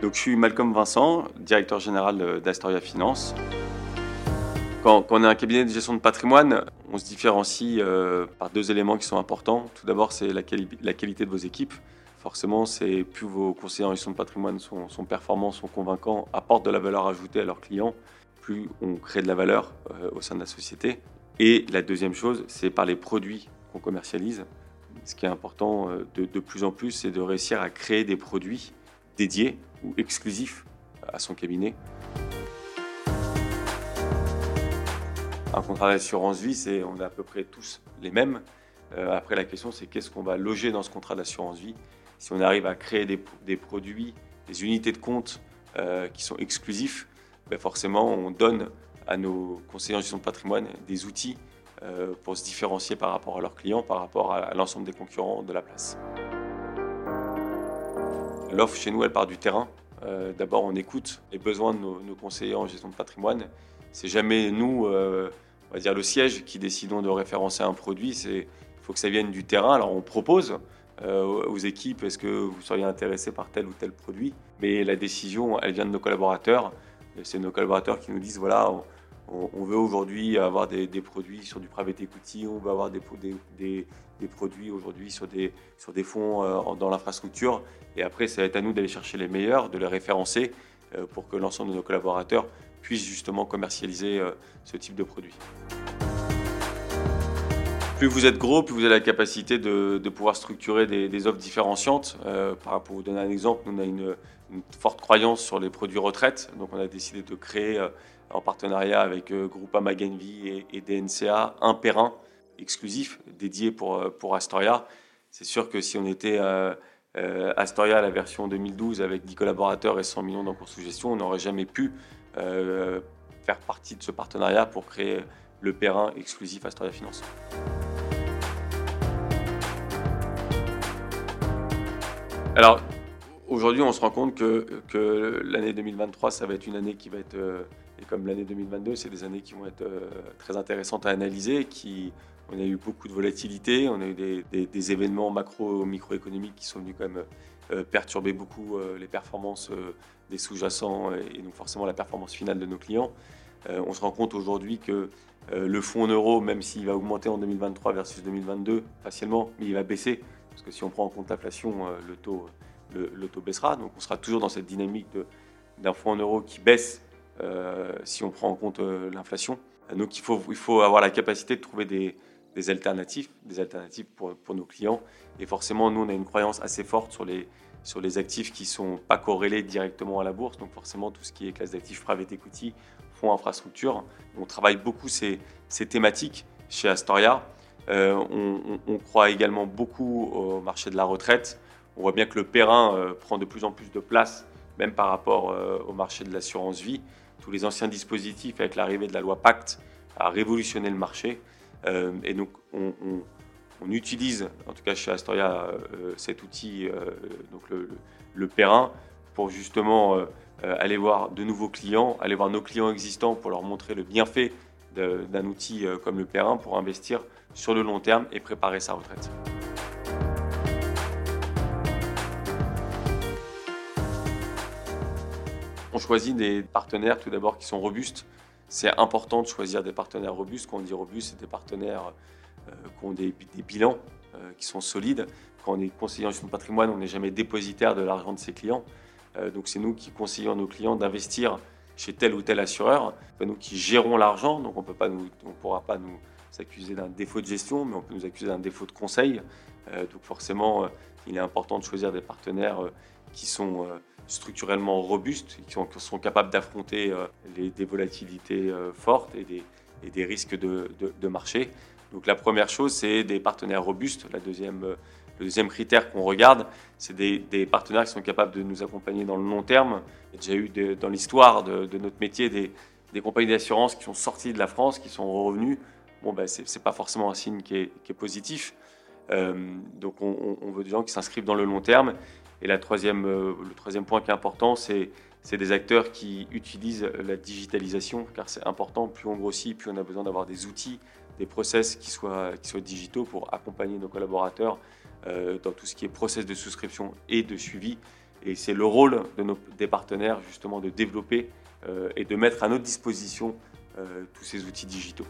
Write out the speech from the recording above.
Donc, je suis Malcolm Vincent, directeur général d'Astoria Finance. Quand, on est un cabinet de gestion de patrimoine, on se différencie euh, par deux éléments qui sont importants. Tout d'abord, c'est la, qualité de vos équipes. Forcément, c'est plus vos conseillers en gestion de patrimoine sont, performants, sont convaincants, apportent de la valeur ajoutée à leurs clients, plus on crée de la valeur euh, au sein de la société. Et la deuxième chose, c'est par les produits qu'on commercialise. Ce qui est important euh, de plus en plus, c'est de réussir à créer des produits dédiés ou exclusifs à son cabinet. Un contrat d'assurance vie, c'est on est à peu près tous les mêmes. Euh, après, la question, c'est qu'est-ce qu'on va loger dans ce contrat d'assurance vie Si on arrive à créer des, produits, des unités de compte euh, qui sont exclusifs, ben forcément, on donne à nos conseillers en gestion de patrimoine des outils euh, pour se différencier par rapport à leurs clients, par rapport à, l'ensemble des concurrents de la place. L'offre chez nous, elle part du terrain. D'abord, on écoute les besoins de nos, conseillers en gestion de patrimoine c'est jamais nous, euh, on va dire le siège, qui décidons de référencer un produit. Il faut que ça vienne du terrain. Alors on propose euh, aux équipes, est-ce que vous seriez intéressé par tel ou tel produit? Mais la décision, elle vient de nos collaborateurs. C'est nos collaborateurs qui nous disent voilà, on, veut aujourd'hui avoir des, produits sur du private equity, on veut avoir des, produits aujourd'hui sur des, sur des fonds euh, dans l'infrastructure. Et après, ça va être à nous d'aller chercher les meilleurs, de les référencer pour que l'ensemble de nos collaborateurs puissent justement commercialiser euh, ce type de produit. Plus vous êtes gros, plus vous avez la capacité de, pouvoir structurer des, offres différenciantes. Euh, pour vous donner un exemple, on a une, forte croyance sur les produits retraite, donc on a décidé de créer euh, en partenariat avec Groupama Genvi et, DNCA un perrin exclusif dédié pour, pour Astoria. C'est sûr que si on était Astoria la version 2012 avec 10 collaborateurs et 100 millions d'encours sous gestion, on n'aurait jamais pu euh, faire partie de ce partenariat pour créer le Perrin exclusif Astoria Finance. Alors, aujourd'hui, on se rend compte que, l'année 2023, ça va être une année qui va être, euh, et comme l'année 2022, c'est des années qui vont être euh, très intéressantes à analyser. Qui, on a eu beaucoup de volatilité, on a eu des, événements macro, microéconomiques qui sont venus quand même euh, perturber beaucoup les performances des sous-jacents et donc forcément la performance finale de nos clients. on se rend compte aujourd'hui que le fonds en euros, même s'il va augmenter en 2023 versus 2022 facilement, mais il va baisser parce que si on prend en compte l'inflation, le taux, le, taux baissera. Donc on sera toujours dans cette dynamique d'un fonds en euros qui baisse si on prend en compte l'inflation. Donc il faut, il faut avoir la capacité de trouver des, des alternatives, des alternatives pour, pour, nos clients. Et forcément, nous, on a une croyance assez forte sur les, sur les actifs qui ne sont pas corrélés directement à la bourse. Donc forcément, tout ce qui est classe d'actifs private equity, fonds infrastructure. On travaille beaucoup ces, ces thématiques chez Astoria. Euh, on, croit également beaucoup au marché de la retraite. On voit bien que le Perrin euh, prend de plus en plus de place, même par rapport euh, au marché de l'assurance vie. Tous les anciens dispositifs, avec l'arrivée de la loi Pacte, a révolutionné le marché. Et donc, on, utilise, en tout cas chez Astoria, cet outil, donc le, Perrin, pour justement aller voir de nouveaux clients, aller voir nos clients existants pour leur montrer le bienfait d'un outil comme le Perrin pour investir sur le long terme et préparer sa retraite. On choisit des partenaires tout d'abord qui sont robustes, c'est important de choisir des partenaires robustes. Quand on dit robustes, c'est des partenaires euh, qui ont des, bilans euh, qui sont solides. Quand on est conseiller en gestion de patrimoine, on n'est jamais dépositaire de l'argent de ses clients. Euh, donc c'est nous qui conseillons nos clients d'investir chez tel ou tel assureur. C'est nous qui gérons l'argent, donc on ne pourra pas nous s'accuser d'un défaut de gestion, mais on peut nous accuser d'un défaut de conseil. donc forcément, il est important de choisir des partenaires qui sont structurellement robustes, qui sont, capables d'affronter euh, des volatilités euh, fortes et des, risques de, marché. Donc la première chose, c'est des partenaires robustes. La deuxième, euh, le deuxième critère qu'on regarde, c'est des, partenaires qui sont capables de nous accompagner dans le long terme. Il y a eu dans l'histoire de, notre métier des, compagnies d'assurance qui sont sorties de la France, qui sont revenues. Bon, ben, ce n'est pas forcément un signe qui est, positif. donc on, veut des gens qui s'inscrivent dans le long terme et la troisième, euh, le troisième point qui est important, c'est des acteurs qui utilisent la digitalisation, car c'est important, plus on grossit, plus on a besoin d'avoir des outils, des process qui soient, qui soient digitaux pour accompagner nos collaborateurs euh, dans tout ce qui est process de souscription et de suivi. Et c'est le rôle de nos, des partenaires justement de développer et de mettre à notre disposition tous ces outils digitaux.